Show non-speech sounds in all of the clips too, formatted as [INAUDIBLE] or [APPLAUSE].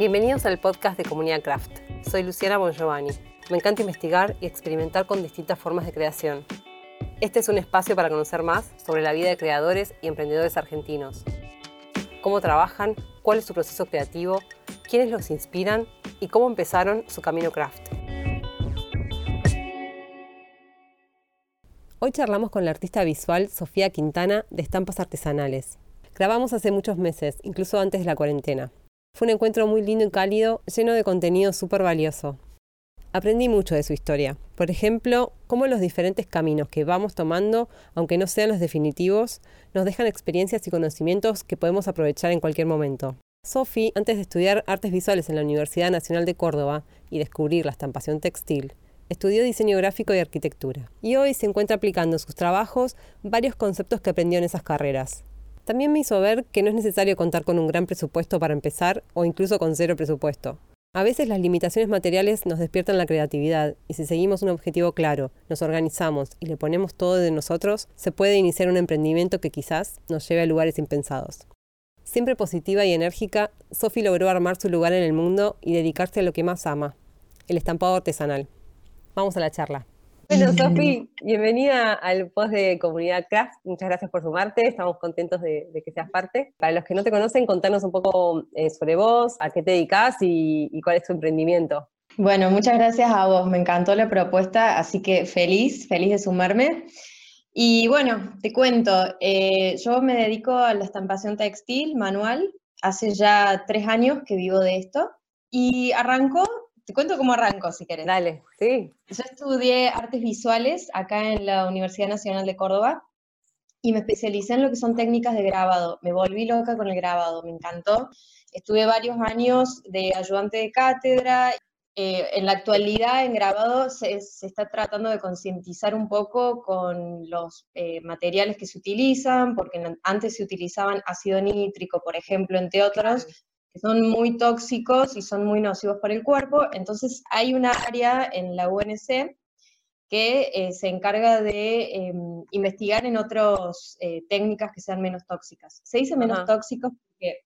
Bienvenidos al podcast de Comunidad Craft. Soy Luciana Bongiovanni. Me encanta investigar y experimentar con distintas formas de creación. Este es un espacio para conocer más sobre la vida de creadores y emprendedores argentinos. Cómo trabajan, cuál es su proceso creativo, quiénes los inspiran y cómo empezaron su camino craft. Hoy charlamos con la artista visual Sofía Quintana de Estampas Artesanales. Grabamos hace muchos meses, incluso antes de la cuarentena. Fue un encuentro muy lindo y cálido, lleno de contenido súper valioso. Aprendí mucho de su historia. Por ejemplo, cómo los diferentes caminos que vamos tomando, aunque no sean los definitivos, nos dejan experiencias y conocimientos que podemos aprovechar en cualquier momento. Sophie, antes de estudiar artes visuales en la Universidad Nacional de Córdoba y descubrir la estampación textil, estudió diseño gráfico y arquitectura. Y hoy se encuentra aplicando en sus trabajos varios conceptos que aprendió en esas carreras. También me hizo ver que no es necesario contar con un gran presupuesto para empezar o incluso con cero presupuesto. A veces las limitaciones materiales nos despiertan la creatividad y si seguimos un objetivo claro, nos organizamos y le ponemos todo de nosotros, se puede iniciar un emprendimiento que quizás nos lleve a lugares impensados. Siempre positiva y enérgica, Sophie logró armar su lugar en el mundo y dedicarse a lo que más ama, el estampado artesanal. Vamos a la charla. Bueno, [LAUGHS] Sofi, bienvenida al post de Comunidad Craft. Muchas gracias por sumarte. Estamos contentos de, que seas parte. Para los que no te conocen, contanos un poco eh, sobre vos, a qué te dedicas y, cuál es tu emprendimiento. Bueno, muchas gracias a vos. Me encantó la propuesta, así que feliz, feliz de sumarme. Y bueno, te cuento, eh, yo me dedico a la estampación textil manual. Hace ya tres años que vivo de esto. Y arrancó te cuento cómo arranco, si querés. Dale, sí. Yo estudié artes visuales acá en la Universidad Nacional de Córdoba y me especialicé en lo que son técnicas de grabado. Me volví loca con el grabado, me encantó. Estuve varios años de ayudante de cátedra. Eh, en la actualidad, en grabado, se, está tratando de concientizar un poco con los eh, materiales que se utilizan, porque antes se utilizaban ácido nítrico, por ejemplo, entre otros, que son muy tóxicos y son muy nocivos para el cuerpo. Entonces hay un área en la UNC que eh, se encarga de em, investigar en otras eh, técnicas que sean menos tóxicas. Se dice menos tóxicos porque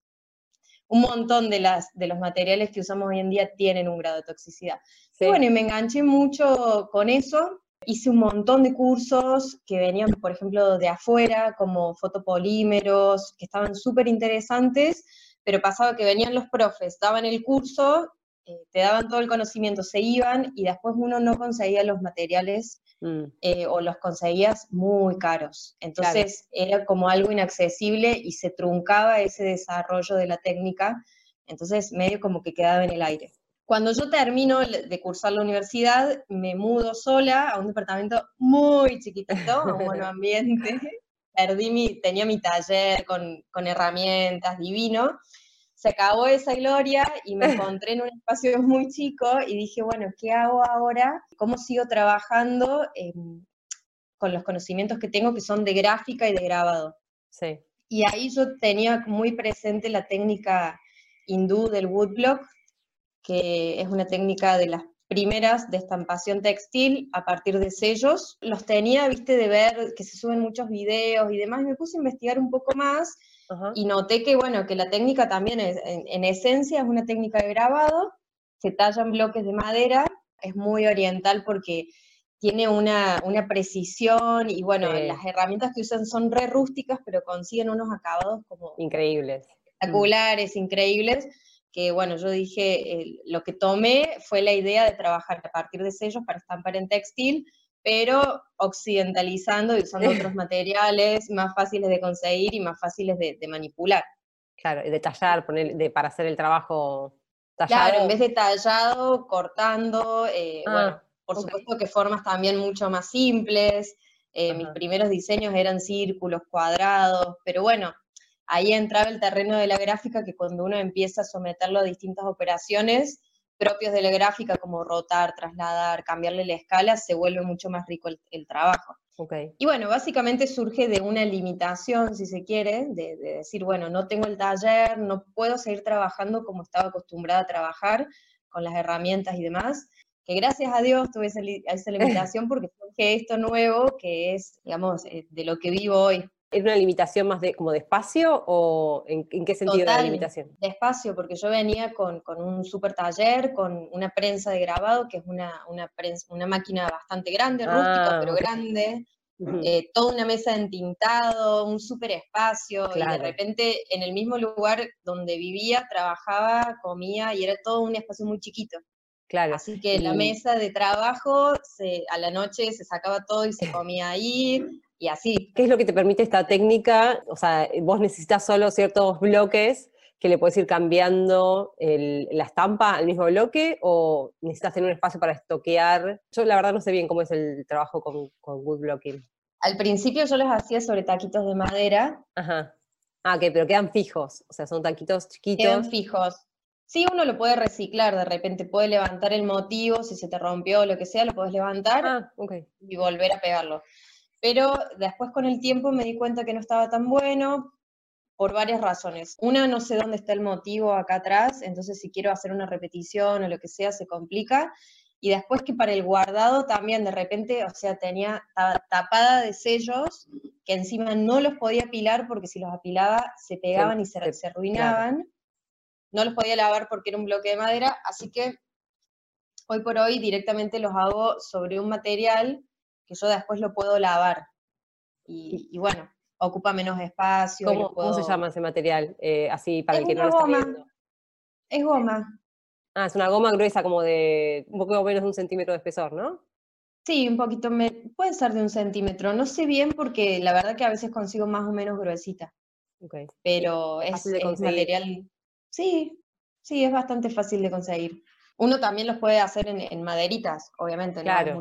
un montón de, las, de los materiales que usamos hoy en día tienen un grado de toxicidad. bueno, y me enganché mucho con eso. Hice un montón de cursos que venían, por ejemplo, de afuera, como fotopolímeros, que estaban súper interesantes, pero pasaba que venían los profes, daban el curso, eh, te daban todo el conocimiento, se iban y después uno no conseguía los materiales mm. eh, o los conseguías muy caros. Entonces era como algo inaccesible y se truncaba ese desarrollo de la técnica, entonces medio como que quedaba en el aire. Cuando yo termino de cursar la universidad, me mudo sola a un departamento muy chiquitito, a un [LAUGHS] ambiente perdí mi, tenía mi taller con, con herramientas divino, se acabó esa gloria y me [LAUGHS] encontré en un espacio muy chico y dije, bueno, ¿qué hago ahora? ¿Cómo sigo trabajando con los conocimientos que tengo que son de gráfica y de grabado? Sí. Y ahí yo tenía muy presente la técnica hindú del woodblock, que es una técnica de las primeras de estampación textil a partir de sellos. Los tenía, viste, de ver que se suben muchos videos y demás, y me puse a investigar un poco más y noté que, bueno, que la técnica también es, en, esencia es una técnica de grabado, se tallan bloques de madera, es muy oriental porque tiene una, una precisión y bueno, las herramientas que usan son re rústicas, pero consiguen unos acabados como... Increíbles. Espectaculares, increíbles que bueno, yo dije, lo que tomé fue la idea de trabajar a partir de sellos para estampar en textil, pero occidentalizando y usando otros [LAUGHS] materiales más fáciles de conseguir y más fáciles de, manipular. Claro, y de tallar, poner, de, para hacer el trabajo tallado. Claro, en vez de tallado, cortando, eh, ah, bueno, por supuesto que formas también mucho más simples. Eh, mis primeros diseños eran círculos, cuadrados, pero bueno, ahí entraba el terreno de la gráfica que cuando uno empieza a someterlo a distintas operaciones propios de la gráfica, como rotar, trasladar, cambiarle la escala, se vuelve mucho más rico el, trabajo. Okay. Y bueno, básicamente surge de una limitación, si se quiere, de, decir, bueno, no tengo el taller, no puedo seguir trabajando como estaba acostumbrada a trabajar, con las herramientas y demás, que gracias a Dios tuve esa, esa [LAUGHS] limitación porque surge esto nuevo que es, digamos, eh, de lo que vivo hoy. ¿Era una limitación más de como de espacio o en, qué sentido era la limitación? De espacio, porque yo venía con, un super taller, con una prensa de grabado, que es una, una, una máquina bastante grande, rústica, ah, pero grande. Eh, toda una mesa de entintado, un super espacio, y de repente en el mismo lugar donde vivía, trabajaba, comía, y era todo un espacio muy chiquito. Claro. Así que la mesa de trabajo, se, a la noche se sacaba todo y se comía ahí, y así. ¿Qué es lo que te permite esta técnica? O sea, vos necesitas solo ciertos bloques que le puedes ir cambiando la estampa al mismo bloque o necesitas tener un espacio para estoquear. Yo la verdad no sé bien cómo es el trabajo con, con wood blocking. Al principio yo los hacía sobre taquitos de madera. Ajá. Ah, ok, pero quedan fijos, o sea, son taquitos chiquitos. Quedan fijos. Sí, uno lo puede reciclar, de repente puede levantar el motivo, si se te rompió o lo que sea, lo puedes levantar ah, y volver a pegarlo. Pero después con el tiempo me di cuenta que no estaba tan bueno por varias razones. Una, no sé dónde está el motivo acá atrás, entonces si quiero hacer una repetición o lo que sea, se complica. Y después que para el guardado también de repente, o sea, tenía tapada de sellos que encima no los podía apilar porque si los apilaba se pegaban y se, se arruinaban. No los podía lavar porque era un bloque de madera, así que hoy por hoy directamente los hago sobre un material que yo después lo puedo lavar. Y, bueno, ocupa menos espacio. ¿Cómo, se llama ese material? Eh, así para el que no lo está viendo. Es goma. Ah, es una goma gruesa como de un poco menos de un centímetro de espesor, ¿no? Sí, un poquito, me, puede ser de un centímetro. No sé bien porque la verdad que a veces consigo más o menos gruesita. Okay. Pero es, es material... Sí, sí, es bastante fácil de conseguir. Uno también los puede hacer en, maderitas, obviamente. Claro,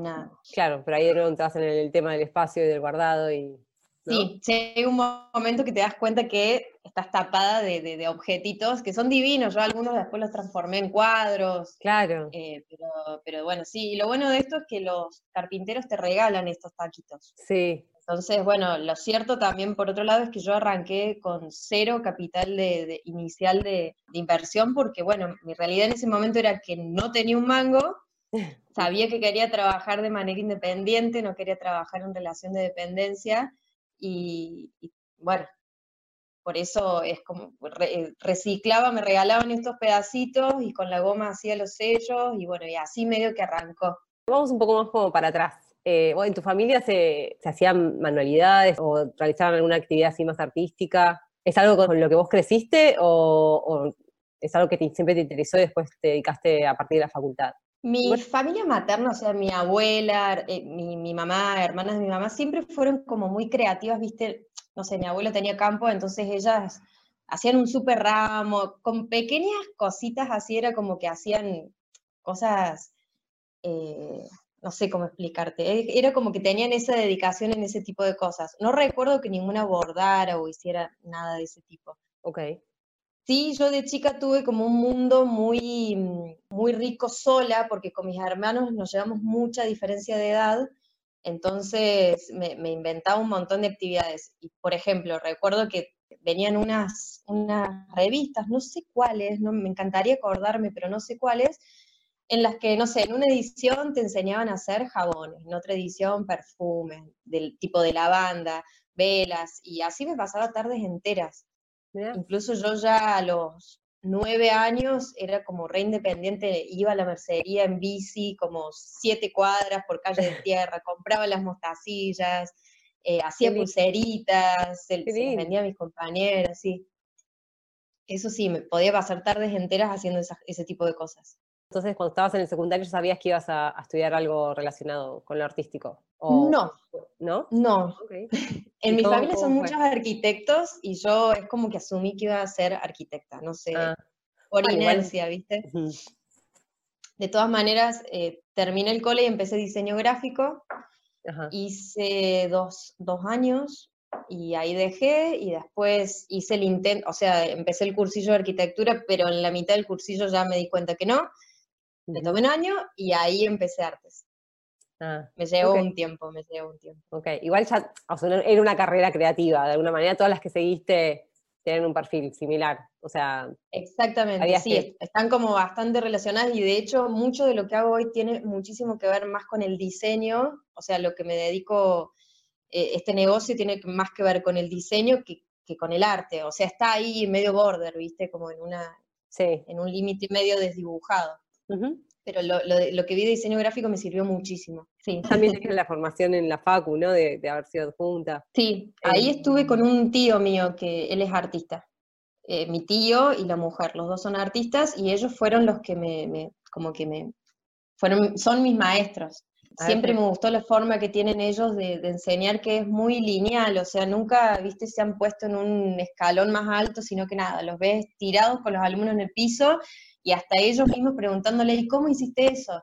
claro, pero ahí entras en el tema del espacio y del guardado y... Sí, llega un momento que te das cuenta que estás tapada de, de, objetitos que son divinos. Yo algunos después los transformé en cuadros. Claro. Eh, pero, pero bueno, sí, y lo bueno de esto es que los carpinteros te regalan estos taquitos. Sí, entonces, bueno, lo cierto también, por otro lado, es que yo arranqué con cero capital de, inicial de, inversión, porque, bueno, mi realidad en ese momento era que no tenía un mango, [LAUGHS] sabía que quería trabajar de manera independiente, no quería trabajar en relación de dependencia, y, bueno, por eso es como reciclaba, me regalaban estos pedacitos y con la goma hacía los sellos, y bueno, y así medio que arrancó. Vamos un poco más como para atrás. Eh, ¿En tu familia se, hacían manualidades o realizaban alguna actividad así más artística? ¿Es algo con lo que vos creciste o, es algo que siempre te interesó y después te dedicaste a partir de la facultad? Mi familia materna, o sea, mi abuela, eh, mi, mi, mamá, hermanas de mi mamá, siempre fueron como muy creativas, viste, no sé, mi abuelo tenía campo, entonces ellas hacían un súper ramo, con pequeñas cositas así, era como que hacían cosas eh, no sé cómo explicarte, e, era como que tenían esa dedicación en ese tipo de cosas. No recuerdo que ninguna bordara o hiciera nada de ese tipo. Ok. Sí, yo de chica tuve como un mundo muy, muy rico sola, porque con mis hermanos nos llevamos mucha diferencia de edad, entonces me, me inventaba un montón de actividades. Y, por ejemplo, recuerdo que venían unas, unas revistas, no sé cuáles, no, me encantaría acordarme, pero no sé cuáles, en las que, no sé, en una edición te enseñaban a hacer jabones, en otra edición perfumes, del tipo de lavanda, velas, y así me pasaba tardes enteras. Incluso yo ya a los nueve años era como re independiente, iba a la mercería en bici como siete cuadras por calle de [LAUGHS] tierra, compraba las mostacillas, eh, hacía pulseritas, se, vendía a mis compañeras, sí. Eso sí, me podía pasar tardes enteras haciendo ese tipo de cosas. Entonces, cuando estabas en el secundario, ¿sabías que ibas a, estudiar algo relacionado con lo artístico? no. ¿No? No. [LAUGHS] en mi familia son muchos arquitectos y yo es como que asumí que iba a ser arquitecta, no sé, ah. por ah, inercia, ¿viste? De todas maneras, eh, terminé el cole y empecé diseño gráfico. Hice dos, dos años y ahí dejé y después hice el intento, o sea, empecé el cursillo de arquitectura, pero en la mitad del cursillo ya me di cuenta que no me tomé un año y ahí empecé artes. Ah, me llevó un tiempo, me llevó un tiempo. Ok, igual ya, o sea, era una carrera creativa, de alguna manera todas las que seguiste tienen un perfil similar, o sea... Exactamente, sí, están como bastante relacionadas y de hecho mucho de lo que hago hoy tiene muchísimo que ver más con el diseño, o sea, lo que me dedico eh, este negocio tiene más que ver con el diseño que, con el arte, o sea, está ahí medio border, ¿viste? Como en, una, en un límite medio desdibujado. Pero lo, que vi de diseño gráfico me sirvió muchísimo. Sí. También [LAUGHS] tienes la formación en la FACU, ¿no? De, haber sido junta. Sí, ahí eh, estuve con un tío mío que él es artista. Eh, mi tío y la mujer, los dos son artistas y ellos fueron los que me, como que me, fueron, son mis maestros. Siempre me gustó la forma que tienen ellos de, enseñar que es muy lineal, o sea, nunca, viste, se han puesto en un escalón más alto, sino que nada, los ves tirados con los alumnos en el piso y hasta ellos mismos preguntándole, ¿y cómo hiciste eso?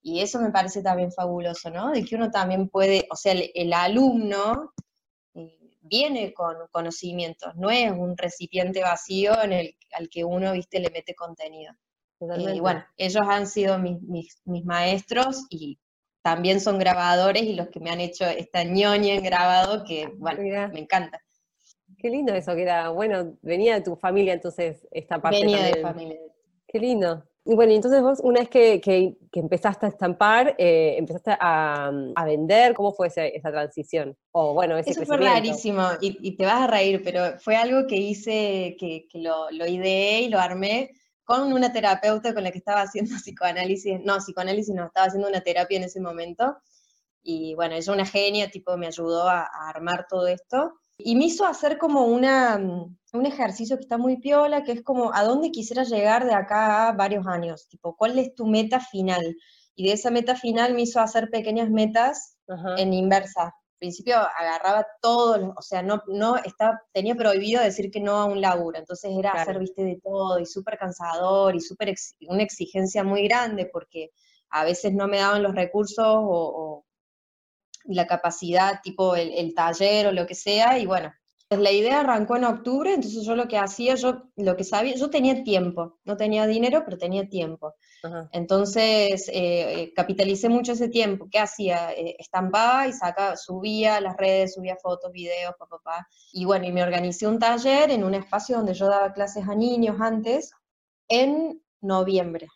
Y eso me parece también fabuloso, ¿no? De que uno también puede, o sea, el, alumno eh, viene con conocimientos, no es un recipiente vacío en el al que uno, viste, le mete contenido. Y bueno, ellos han sido mis, mis, maestros y también son grabadores y los que me han hecho esta ñoña en grabado que, bueno, me encanta. Qué lindo eso, que era, bueno, venía de tu familia entonces esta parte Venía de familia. Qué lindo. Y bueno, entonces vos, una vez que, que, empezaste a estampar, eh, empezaste a, a, vender, ¿cómo fue esa, esa transición? O bueno, ese Eso fue rarísimo, y, y, te vas a reír, pero fue algo que hice, que, que lo, lo ideé y lo armé con una terapeuta con la que estaba haciendo [LAUGHS] psicoanálisis, no, psicoanálisis no, estaba haciendo una terapia en ese momento. Y bueno, ella una genia, tipo, me ayudó a, armar todo esto. Y me hizo hacer como una, un ejercicio que está muy piola, que es como, ¿a dónde quisiera llegar de acá a varios años? Tipo, ¿cuál es tu meta final? Y de esa meta final me hizo hacer pequeñas metas en inversa principio agarraba todo, o sea, no, no estaba, tenía prohibido decir que no a un laburo, entonces era hacer, viste, de todo y súper cansador y súper una exigencia muy grande porque a veces no me daban los recursos o, la capacidad, tipo el, el, taller o lo que sea, y bueno, pues la idea arrancó en octubre, entonces yo lo que hacía, yo lo que sabía, yo tenía tiempo, no tenía dinero, pero tenía tiempo. Entonces eh, eh, capitalicé mucho ese tiempo. ¿Qué hacía? Eh, estampaba y sacaba, subía a las redes, subía fotos, videos, papá, papá. Y bueno, y me organicé un taller en un espacio donde yo daba clases a niños antes, en noviembre.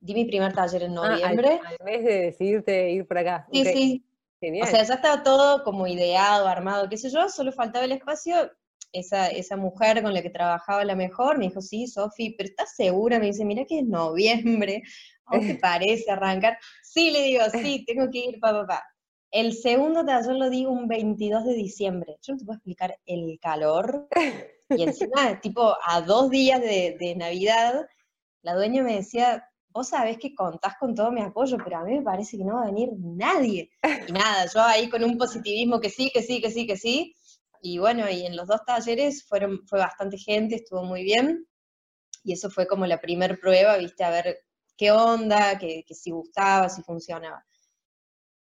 Di mi primer taller en noviembre. Ah, al, de decidirte ir por acá. Sí, sí, o sea, ya estaba todo como ideado, armado, qué sé yo, solo faltaba el espacio. Esa, esa mujer con la que trabajaba la mejor me dijo, sí, Sofi, pero ¿estás segura? Me dice, mira que es noviembre, ¿cómo te [LAUGHS] parece arrancar? Sí, le digo, sí, [LAUGHS] tengo que ir, papá, papá. El segundo taller lo digo un 22 de diciembre. Yo no te puedo explicar el calor. Y encima, [LAUGHS] tipo, a dos días de, de Navidad, la dueña me decía, vos sabés que contás con todo mi apoyo, pero a mí me parece que no va a venir nadie. Y nada, yo ahí con un positivismo que sí, que sí, que sí, que sí. Y bueno, y en los dos talleres fueron, fue bastante gente, estuvo muy bien. Y eso fue como la primer prueba, viste, a ver qué onda, que, que si gustaba, si funcionaba.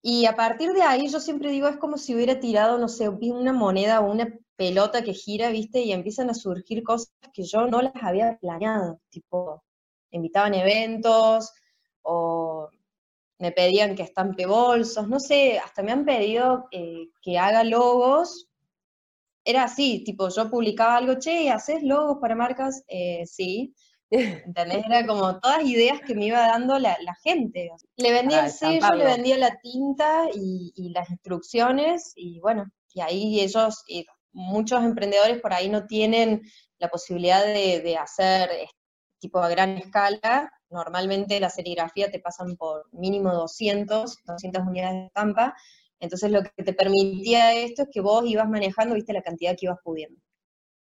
Y a partir de ahí yo siempre digo, es como si hubiera tirado, no sé, una moneda o una pelota que gira, viste, y empiezan a surgir cosas que yo no las había planeado, tipo, invitaban eventos o me pedían que estampe bolsos, no sé, hasta me han pedido eh, que haga logos. Era así, tipo, yo publicaba algo, che, ¿haces logos para marcas? Eh, sí. [LAUGHS] ¿Entendés? Era como todas ideas que me iba dando la, gente. Le vendía el sello, le vendía la tinta y, las instrucciones, y bueno, y ahí ellos, muchos emprendedores por ahí no tienen la posibilidad de, de hacer tipo a gran escala, normalmente la serigrafía te pasan por mínimo 200, 200 unidades de estampa, entonces lo que te permitía esto es que vos ibas manejando, viste, la cantidad que ibas pudiendo.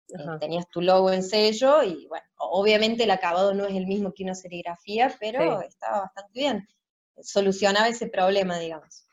Eh, tenías tu logo en sello y bueno, obviamente el acabado no es el mismo que una serigrafía, pero estaba bastante bien. Solucionaba ese problema, digamos.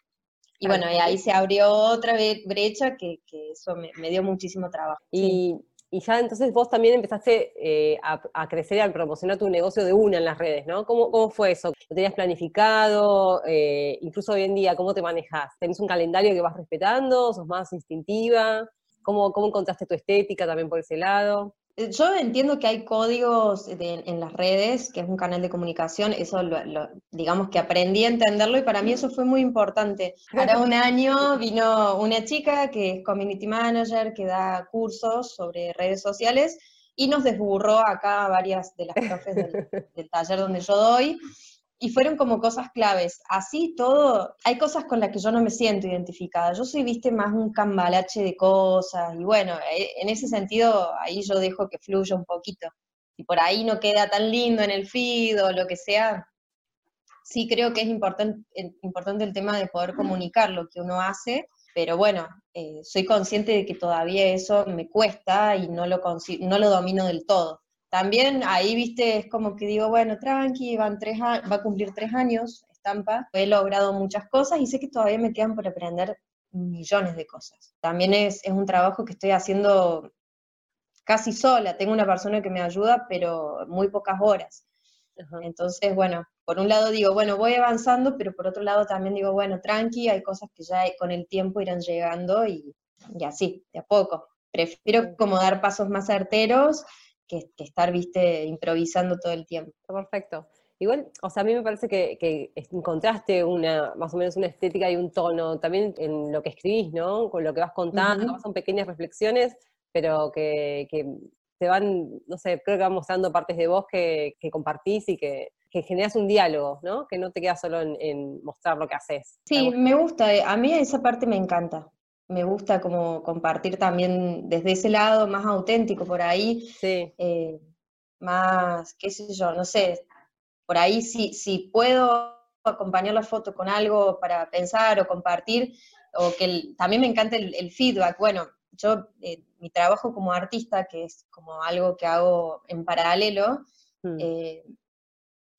Y bueno, y ahí se abrió otra brecha que, eso me, dio muchísimo trabajo. Y y ya entonces vos también empezaste eh, a, crecer y a promocionar tu negocio de una en las redes, ¿no? ¿Cómo, cómo fue eso? ¿Lo tenías planificado? Eh, incluso hoy en día, ¿cómo te manejas? ¿Tenés un calendario que vas respetando? ¿Sos más instintiva? ¿Cómo, cómo encontraste tu estética también por ese lado? Eh, yo entiendo que hay códigos en las redes, que es un canal de comunicación, eso lo, digamos que aprendí a entenderlo y para mí eso fue muy importante. Ahora un año vino una chica que es community manager, que da cursos sobre redes sociales y nos desburró acá varias de las profes del, taller donde yo doy. Y fueron como cosas claves. Así todo, hay cosas con las que yo no me siento identificada. Yo soy, viste, más un cambalache de cosas y bueno, eh, en ese sentido ahí yo dejo que fluya un poquito. Si por ahí no queda tan lindo en el feed o lo que sea, sí creo que es importante, importante el tema de poder comunicar lo que uno hace, pero bueno, eh, soy consciente de que todavía eso me cuesta y no lo, no lo domino del todo también ahí, viste, es como que digo, bueno, tranqui, van tres va a cumplir tres años, estampa, he logrado muchas cosas y sé que todavía me quedan por aprender millones de cosas. También es, un trabajo que estoy haciendo casi sola, tengo una persona que me ayuda, pero muy pocas horas. Entonces, bueno, por un lado digo, bueno, voy avanzando, pero por otro lado también digo, bueno, tranqui, hay cosas que ya con el tiempo irán llegando y, y así, de a poco. Prefiero como dar pasos más certeros que, estar, viste, improvisando todo el tiempo. Perfecto. Igual, o sea, a mí me parece que, encontraste una, más o menos una estética y un tono también en lo que escribís, ¿no? Con lo que vas contando, son pequeñas reflexiones, pero que, te van, no sé, creo que van mostrando partes de vos que, compartís y que, generas un diálogo, ¿no? Que no te quedas solo en, en mostrar lo que haces. Sí, me gusta, eh, a mí esa parte me encanta me gusta como compartir también desde ese lado más auténtico por ahí, eh, más, qué sé yo, no sé, por ahí si, si puedo acompañar la foto con algo para pensar o compartir, o que también me encanta el, feedback, bueno, yo, eh, mi trabajo como artista, que es como algo que hago en paralelo, mm. eh,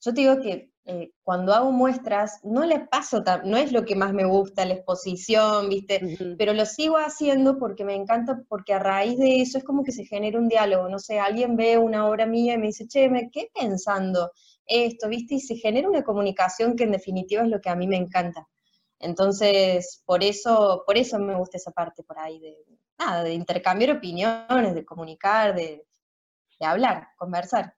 yo te digo que eh, cuando hago muestras, no le paso, no es lo que más me gusta, la exposición, ¿viste? Pero lo sigo haciendo porque me encanta, porque a raíz de eso es como que se genera un diálogo, no sé, alguien ve una obra mía y me dice, che, me quedé pensando esto, ¿viste? Y se genera una comunicación que en definitiva es lo que a mí me encanta. Entonces, por eso, por eso me gusta esa parte por ahí de, nada, de intercambiar opiniones, de comunicar, de hablar, conversar.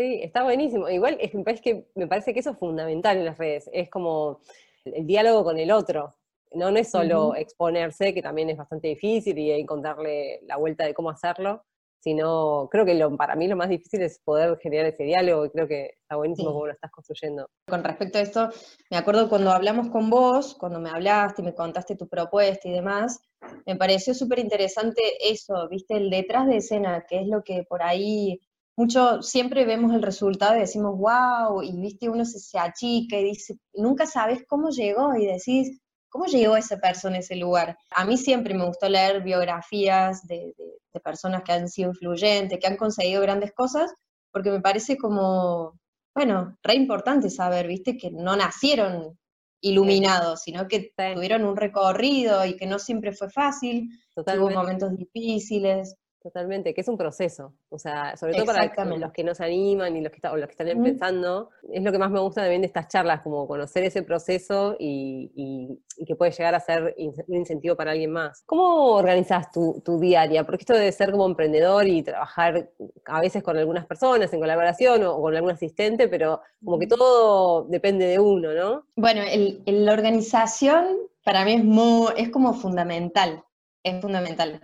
Sí, está buenísimo. Igual es, que me parece que eso es fundamental en las redes. Es como el diálogo con el otro. No, no es solo exponerse, que también es bastante difícil y encontrarle la vuelta de cómo hacerlo, sino creo que lo, para mí lo más difícil es poder generar ese diálogo y creo que está buenísimo cómo lo estás construyendo. Con respecto a esto, me acuerdo cuando hablamos con vos, cuando me hablaste y me contaste tu propuesta y demás, me pareció súper interesante eso, viste, el detrás de escena, que es lo que por ahí mucho, siempre vemos el resultado y decimos, wow, y viste, uno se, se achica y dice, nunca sabes cómo llegó y decís, ¿cómo llegó esa persona a ese lugar? A mí siempre me gustó leer biografías de, personas que han sido influyentes, que han conseguido grandes cosas, porque me parece como, bueno, re importante saber, viste, que no nacieron iluminados, sino que tuvieron un recorrido y que no siempre fue fácil, tuvo momentos difíciles. Totalmente, que es un proceso, o sea, sobre todo para los que nos animan y los que, o los que están empezando, es lo que más me gusta también de estas charlas, como conocer ese proceso y, que puede llegar a ser un incentivo para alguien más. ¿Cómo organizas tu, tu diaria? Porque esto debe ser como emprendedor y trabajar a veces con algunas personas en colaboración o, con algún asistente, pero como que todo depende de uno, ¿no? Bueno, la organización para mí es, muy, es como fundamental, es fundamental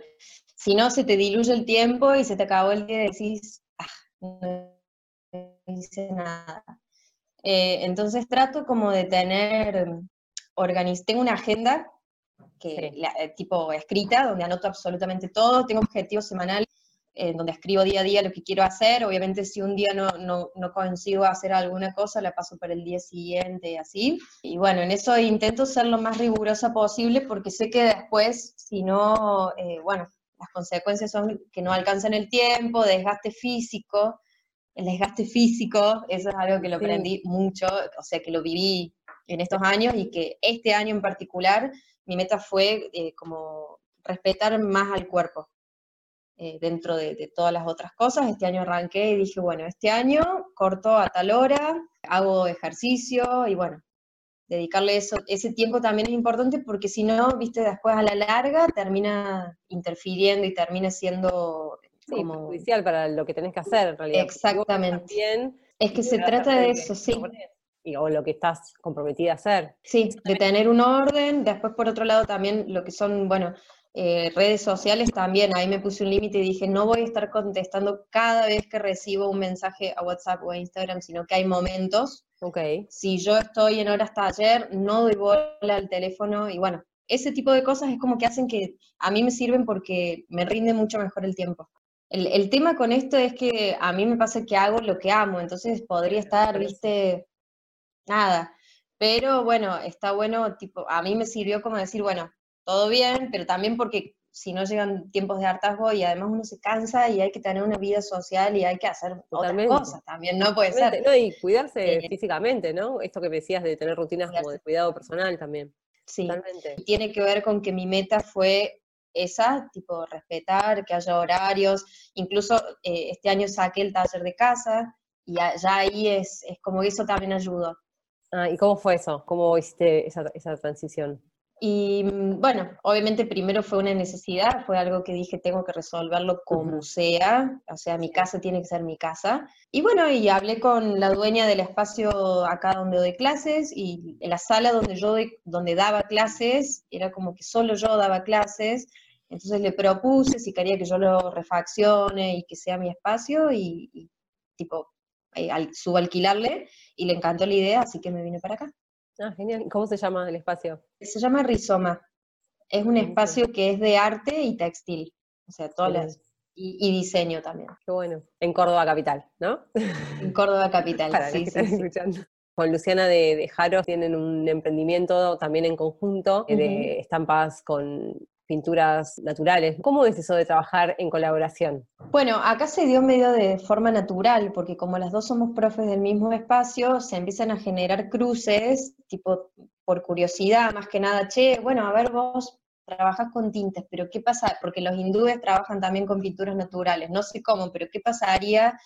si no, se te diluye el tiempo y se te acabó el día y decís, ah, no hice nada. Eh, entonces trato como de tener, tengo una agenda que eh, tipo escrita, donde anoto absolutamente todo, tengo objetivos semanales, donde escribo día a día lo que quiero hacer, obviamente si un día no, no, no, consigo hacer alguna cosa, la paso para el día siguiente y así. Y bueno, en eso intento ser lo más rigurosa posible porque sé que después, si no, eh, bueno, las consecuencias son que no alcanzan el tiempo, desgaste físico. El desgaste físico, eso es algo que lo aprendí mucho, o sea, que lo viví en estos años y que este año en particular mi meta fue eh, como respetar más al cuerpo eh, dentro de, de, todas las otras cosas. Este año arranqué y dije, bueno, este año corto a tal hora, hago ejercicio y bueno, dedicarle eso, ese tiempo también es importante porque si no, viste, después a la larga termina interfiriendo y termina siendo sí, como... para lo que tenés que hacer en realidad. Exactamente. es que se trata de eso, sí. o lo que estás comprometida a hacer. Sí, de tener un orden, después por otro lado también lo que son, bueno, Eh, redes sociales también, ahí me puse un límite y dije, no voy a estar contestando cada vez que recibo un mensaje a WhatsApp o a Instagram, sino que hay momentos. Ok. Si yo estoy en horas taller, no doy bola al teléfono y bueno, ese tipo de cosas es como que hacen que a mí me sirven porque me rinde mucho mejor el tiempo. El, el tema con esto es que a mí me pasa que hago lo que amo, entonces podría estar, viste, nada. Pero bueno, está bueno, tipo, a mí me sirvió como decir, bueno, todo bien, pero también porque si no llegan tiempos de hartazgo y además uno se cansa y hay que tener una vida social y hay que hacer Totalmente. otras cosas también, no puede Totalmente, ser. no, y cuidarse Eh, físicamente, ¿no? Esto que me decías de tener rutinas como de cuidado personal también. Sí, Totalmente. tiene que ver con que mi meta fue esa, tipo respetar, que haya horarios, incluso eh, este año saqué el taller de casa y ya, ya ahí es, es como que eso también ayudó. Ah, ¿y cómo fue eso? ¿Cómo hiciste esa, esa transición? Y mm, bueno, obviamente primero fue una necesidad, fue algo que dije tengo que resolverlo como sea, o sea, mi casa tiene que ser mi casa. Y bueno, y hablé con la dueña del espacio acá donde doy clases y en la sala donde yo doy- donde daba clases, era como que solo yo daba clases, entonces le propuse si quería que yo lo refaccione y que sea mi espacio y, y, tipo eh, al- subalquilarle y le encantó la idea, así que me vine para acá. Ah, genial. ¿Y ¿Cómo se llama el espacio? Se llama Rizoma. Es un espacio que es de arte y textil, o sea, todas las, y, y diseño también, Qué bueno. En Córdoba capital, ¿no? en Córdoba capital. [LAUGHS] Para sí, que sí, están sí. escuchando. Con Luciana de, de Jaro tienen un emprendimiento también en conjunto eh, de estampas con pinturas naturales. ¿Cómo es eso de trabajar en colaboración? Bueno, acá se dio medio de forma natural, porque como las dos somos profes del mismo espacio, se empiezan a generar cruces, tipo por curiosidad, más que nada, che, bueno, a ver vos trabajas con tintes, pero ¿qué pasa? Porque los hindúes trabajan también con pinturas naturales, no sé cómo, pero ¿qué pasaría?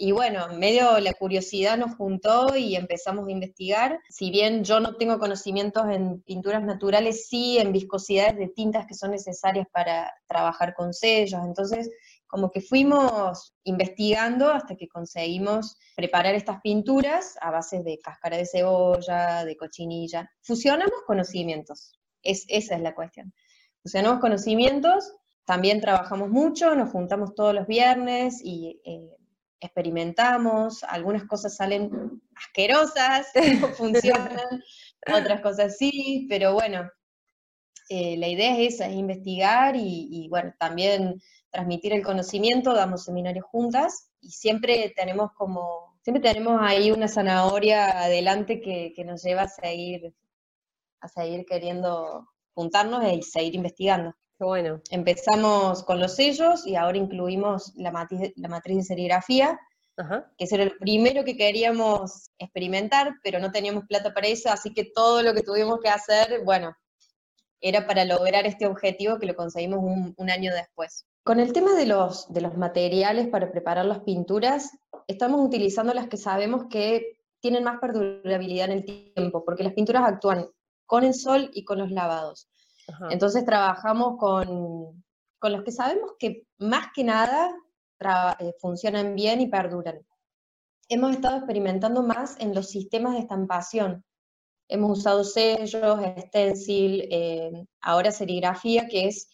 Y bueno, medio la curiosidad nos juntó y empezamos a investigar. Si bien yo no tengo conocimientos en pinturas naturales, sí en viscosidades de tintas que son necesarias para trabajar con sellos. Entonces, como que fuimos investigando hasta que conseguimos preparar estas pinturas a base de cáscara de cebolla, de cochinilla. Fusionamos conocimientos, es, esa es la cuestión. Fusionamos conocimientos, también trabajamos mucho, nos juntamos todos los viernes y eh, experimentamos, algunas cosas salen asquerosas, [LAUGHS] [LAUGHS] no funcionan, otras cosas sí, pero bueno, eh, la idea es esa, es investigar y, y, bueno, también transmitir el conocimiento, damos seminarios juntas y siempre tenemos como, siempre tenemos ahí una zanahoria adelante que, que nos lleva a seguir, a seguir queriendo juntarnos y seguir investigando. Bueno. Empezamos con los sellos y ahora incluimos la matriz, la matriz de serigrafía, Ajá. que eso era lo primero que queríamos experimentar, pero no teníamos plata para eso, así que todo lo que tuvimos que hacer, bueno, era para lograr este objetivo que lo conseguimos un, un año después. Con el tema de los, de los materiales para preparar las pinturas, estamos utilizando las que sabemos que tienen más perdurabilidad en el tiempo, porque las pinturas actúan con el sol y con los lavados. Ajá. Entonces trabajamos con, con los que sabemos que más que nada eh, funcionan bien y perduran. Hemos estado experimentando más en los sistemas de estampación. Hemos usado sellos, stencil, eh, ahora serigrafía, que es,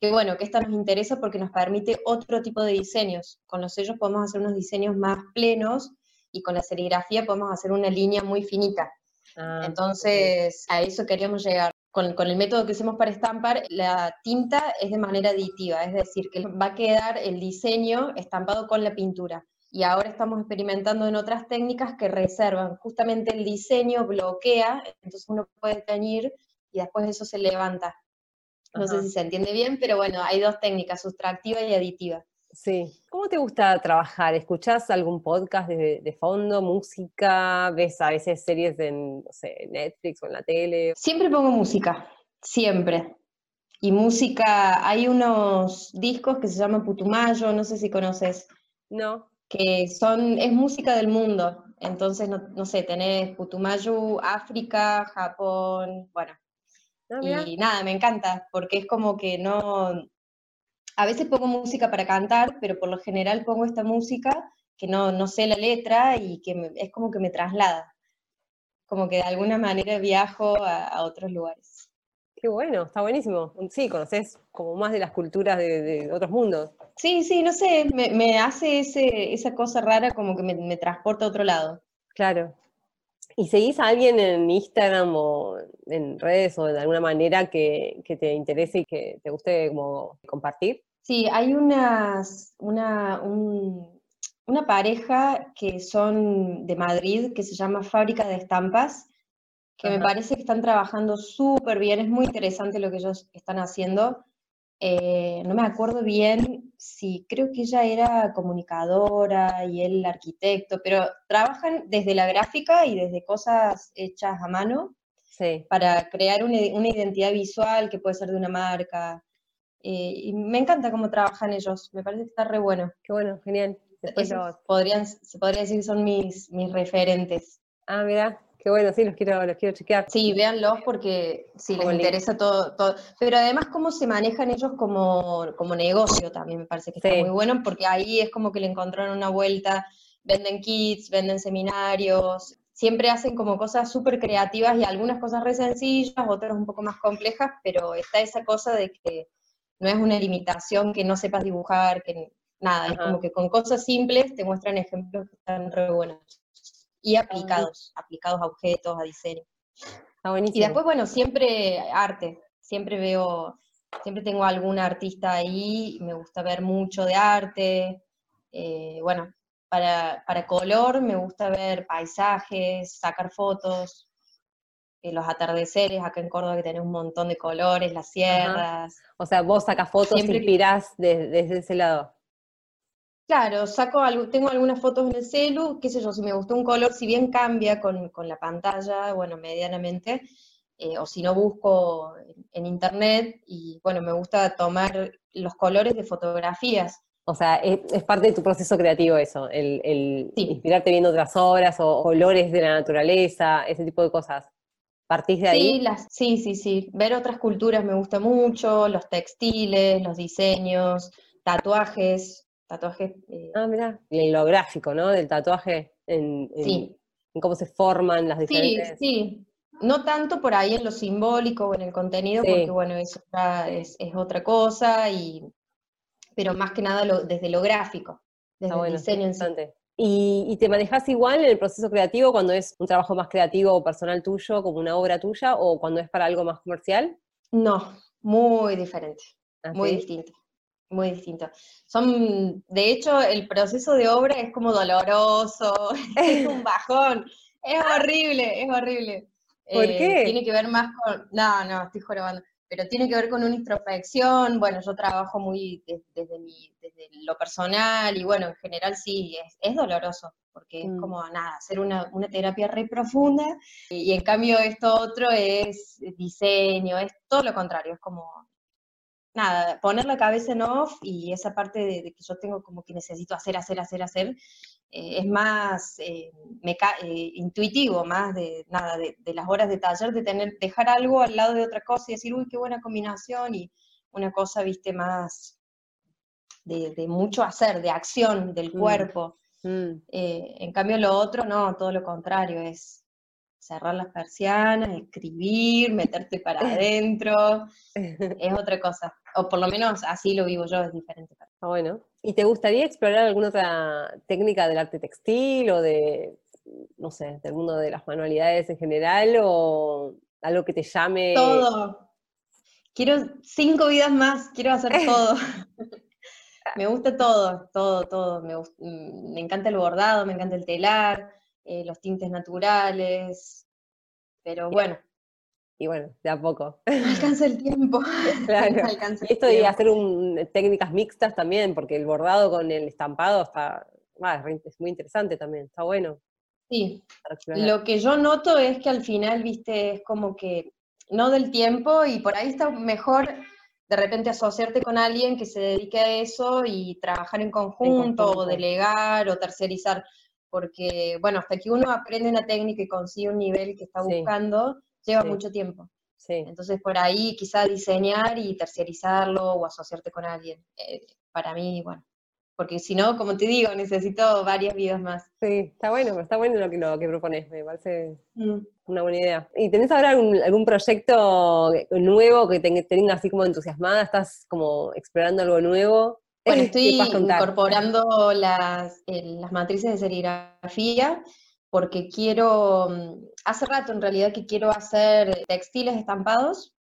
que bueno, que esta nos interesa porque nos permite otro tipo de diseños. Con los sellos podemos hacer unos diseños más plenos y con la serigrafía podemos hacer una línea muy finita. Ah, Entonces, a eso queríamos llegar. Con, con, el método que hicimos para estampar, la tinta es de manera aditiva, es decir, que va a quedar el diseño estampado con la pintura. Y ahora estamos experimentando en otras técnicas que reservan justamente el diseño, bloquea, entonces uno puede teñir y después eso se levanta. No Ajá. sé si se entiende bien, pero bueno, hay dos técnicas, sustractiva y aditiva. Sí. ¿Cómo te gusta trabajar? ¿Escuchás algún podcast de, de, fondo, música? ¿Ves a veces series en no sé, Netflix o en la tele? Siempre pongo música, siempre. Y música, hay unos discos que se llaman Putumayo, no sé si conoces. No. Que son, es música del mundo. Entonces, no, no sé, tenés Putumayo, África, Japón, bueno. Ah, y nada, me encanta, porque es como que no, a veces pongo música para cantar, pero por lo general pongo esta música que no, no sé la letra y que me, es como que me traslada. Como que de alguna manera viajo a, a otros lugares. Qué bueno, está buenísimo. Sí, conoces como más de las culturas de, otros mundos. Sí, sí, no sé, me, hace ese, esa cosa rara como que me, transporta a otro lado. Claro. ¿Y seguís a alguien en Instagram o en redes o de alguna manera que, te interese y que te guste como compartir? Sí, hay unas, una, una pareja que son de Madrid que se llama Fábrica de Estampas que me parece que están trabajando súper bien, es muy interesante lo que ellos están haciendo. Eh, no me acuerdo bien si creo que ella era comunicadora y él arquitecto, pero trabajan desde la gráfica y desde cosas hechas a mano para crear una, identidad visual que puede ser de una marca. Eh, y me encanta cómo trabajan ellos, me parece que está re bueno. Qué bueno, genial. podrían, se podría decir que son mis, mis referentes. Ah, mira, Qué bueno, sí, los quiero, los quiero chequear. Sí, véanlos porque sí, les interesa todo, todo. Pero además cómo se manejan ellos como, como negocio también me parece que está muy bueno, porque ahí es como que le encontraron una vuelta, venden kits, venden seminarios, siempre hacen como cosas súper creativas y algunas cosas re sencillas, otras un poco más complejas, pero está esa cosa de que no es una limitación que no sepas dibujar, que nada, es como que con cosas simples te muestran ejemplos que están re buenos. Y aplicados, aplicados a objetos, a diseño. Y después, bueno, siempre arte, siempre veo, siempre tengo algún artista ahí, me gusta ver mucho de arte, eh, bueno, para, color me gusta ver paisajes, sacar fotos, los atardeceres, acá en Córdoba que tenemos un montón de colores, las sierras. O sea, vos sacas fotos, siempre... inspirás desde ese lado. Claro, saco algo, tengo algunas fotos en el celu, qué sé yo, si me gustó un color, si bien cambia con, la pantalla, bueno, medianamente, eh, o si no busco en, internet, y bueno, me gusta tomar los colores de fotografías. O sea, es, parte de tu proceso creativo eso, el, inspirarte viendo otras obras o colores de la naturaleza, ese tipo de cosas. ¿Partís de ahí? Sí, las, sí, sí, sí. Ver otras culturas me gusta mucho, los textiles, los diseños, tatuajes, tatuajes. Eh, ah, mira, en lo gráfico, ¿no? Del tatuaje, en, en, cómo se forman las diferentes. Sí, sí. No tanto por ahí en lo simbólico o en el contenido, porque bueno, eso es, es, otra cosa, y, pero más que nada lo, desde lo gráfico, desde el diseño en sí. ¿Y, ¿Y, te manejas igual en el proceso creativo cuando es un trabajo más creativo o personal tuyo, como una obra tuya, o cuando es para algo más comercial? No, muy diferente, ¿Ah, muy distinto muy distinto. Son, de hecho, el proceso de obra es como doloroso, [LAUGHS] es un [LAUGHS] bajón, es horrible, es horrible. ¿Por eh, qué? Tiene que ver más con, no, no, estoy jorobando, pero tiene que ver con una introspección, bueno, yo trabajo muy desde, mi, desde lo personal y bueno, en general sí, es, doloroso, porque es mm. como, nada, hacer una, una terapia re profunda y, y en cambio esto otro es diseño, es todo lo contrario, es como nada, poner la cabeza en off y esa parte de, que yo tengo como que necesito hacer, hacer, hacer, hacer, eh, es más eh, eh, intuitivo, más de nada, de, las horas de taller, de tener, dejar algo al lado de otra cosa y decir, uy, qué buena combinación, y una cosa, viste, más de, mucho hacer, de acción del mm, cuerpo. Mm. en cambio, lo otro, no, todo lo contrario, es cerrar las persianas, escribir, meterte para [LAUGHS] adentro, es [LAUGHS] otra cosa. O por lo menos así lo vivo yo, es diferente. Ah, bueno. ¿Y te gustaría explorar alguna otra técnica del arte textil o de, no sé, del mundo de las manualidades en general o algo que te llame? Todo. Quiero cinco vidas más, quiero hacer [LAUGHS] todo. me gusta todo, todo, todo. Me, mm, me encanta el bordado, me encanta el telar, eh, los tintes naturales, pero bueno. Y bueno, de a poco. [LAUGHS] alcanza el tiempo. [LAUGHS] [LAUGHS] Claro. y esto de hacer técnicas mixtas también, porque el bordado con el estampado está, es muy interesante también, está bueno. Sí, lo que yo noto es que al final, viste, es como que no del tiempo y por ahí está mejor de repente asociarte con alguien que se dedique a eso y trabajar en conjunto, o delegar o tercerizar porque, bueno, hasta que uno aprende una técnica y consigue un nivel que está buscando, lleva mucho tiempo. Entonces, por ahí quizá diseñar y terciarizarlo o asociarte con alguien. Eh, para mí, bueno, porque si no, como te digo, necesito varias vidas más. Sí, está bueno, está bueno lo que, lo que propones, me parece. Mm. Una buena idea. ¿Y tenés ahora algún, proyecto nuevo que te, tenga así como entusiasmada? ¿Estás como explorando algo nuevo? Bueno, estoy incorporando las, las matrices de serigrafía porque quiero, mm, hace rato en realidad que quiero hacer textiles estampados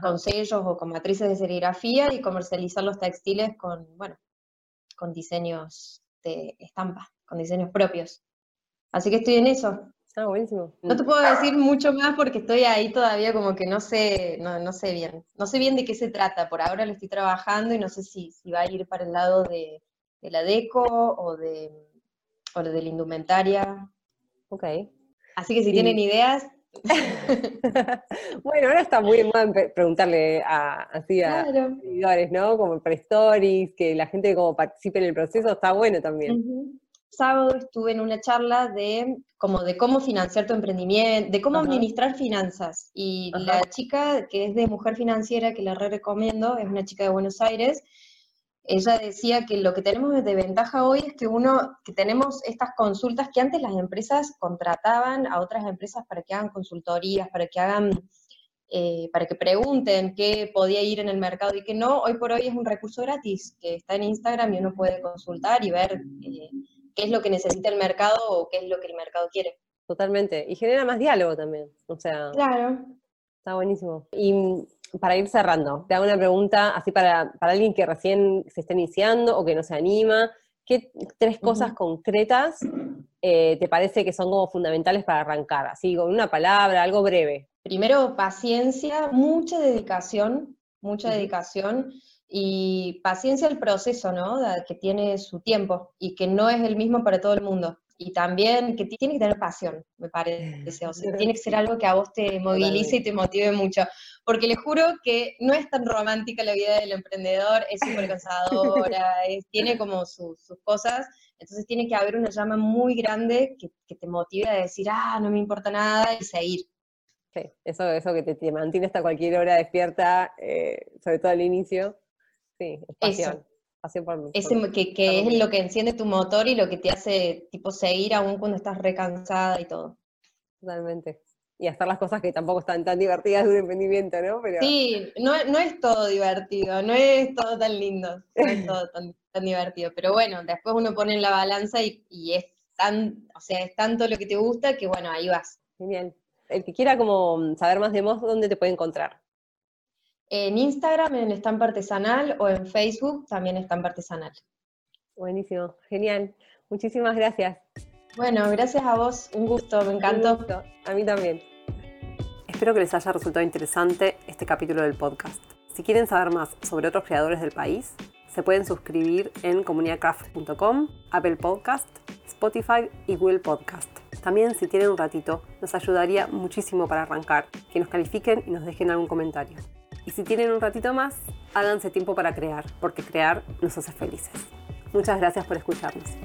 con sellos o con matrices de serigrafía y comercializar los textiles con, bueno, con diseños de estampa, con diseños propios. Así que estoy en eso. Ah, buenísimo. No te puedo decir mucho más porque estoy ahí todavía como que no sé, no, sé bien. No sé bien de qué se trata. Por ahora lo estoy trabajando y no sé si, si va a ir para el lado de, la deco o de, o de la indumentaria. Ok. Así que si tienen [LAUGHS] ideas, bueno, ahora está muy mal preguntarle a, así a seguidores, ¿no? Como para stories, que la gente como participe en el proceso, está bueno también. Sábado estuve en una charla de como de cómo financiar tu emprendimiento, de cómo administrar finanzas. Y la chica que es de Mujer Financiera, que la re recomiendo, es una chica de Buenos Aires, ella decía que lo que tenemos de ventaja hoy es que uno, que tenemos estas consultas que antes las empresas contrataban a otras empresas para que hagan consultorías, para que hagan, eh, para que pregunten qué podía ir en el mercado y qué no, hoy por hoy es un recurso gratis que está en Instagram y uno puede consultar y ver eh, qué es lo que necesita el mercado o qué es lo que el mercado quiere. Totalmente. Y genera más diálogo también. O sea. Claro. Está buenísimo. Y para ir cerrando, te hago una pregunta así para, alguien que recién se está iniciando o que no se anima. ¿Qué tres cosas concretas eh, te parece que son como fundamentales para arrancar? Así, con una palabra, algo breve. Primero, paciencia, mucha dedicación, mucha dedicación y paciencia al proceso, ¿no? Que tiene su tiempo y que no es el mismo para todo el mundo y también que tiene que tener pasión, me parece. O sea, tiene que ser algo que a vos te movilice y te motive mucho. Porque les juro que no es tan romántica la vida del emprendedor, es súper cansadora, [LAUGHS] tiene como sus cosas. Entonces tiene que haber una llama muy grande que, te motive a decir, ah, no me importa nada y seguir. Sí, eso, eso que te, mantiene hasta cualquier hora despierta, eh, sobre todo al inicio. Sí, es pasión. Ese, que, que es lo que enciende tu motor y lo que te hace tipo seguir aún cuando estás recansada y todo. Totalmente. Y hacer las cosas que tampoco están tan divertidas de un emprendimiento, ¿no? Pero... Sí, no, no es todo divertido, no es todo tan lindo, no es todo [LAUGHS] tan, divertido. Pero bueno, después uno pone en la balanza y, y, es tan, o sea, es tanto lo que te gusta que bueno, ahí vas. Genial. El que quiera como saber más de vos, ¿dónde te puede encontrar? En Instagram, en Estampa Artesanal, o en Facebook, también Estampa Artesanal. Buenísimo, genial. Muchísimas gracias. Bueno, gracias a vos, un gusto, me encantó. A mí también. Espero que les haya resultado interesante este capítulo del podcast. Si quieren saber más sobre otros creadores del país, se pueden suscribir en comunidadcraft.com, Apple Podcast, Spotify y Google Podcast. También si tienen un ratito, nos ayudaría muchísimo para arrancar, que nos califiquen y nos dejen algún comentario. Y si tienen un ratito más, háganse tiempo para crear, porque crear nos hace felices. Muchas gracias por escucharnos.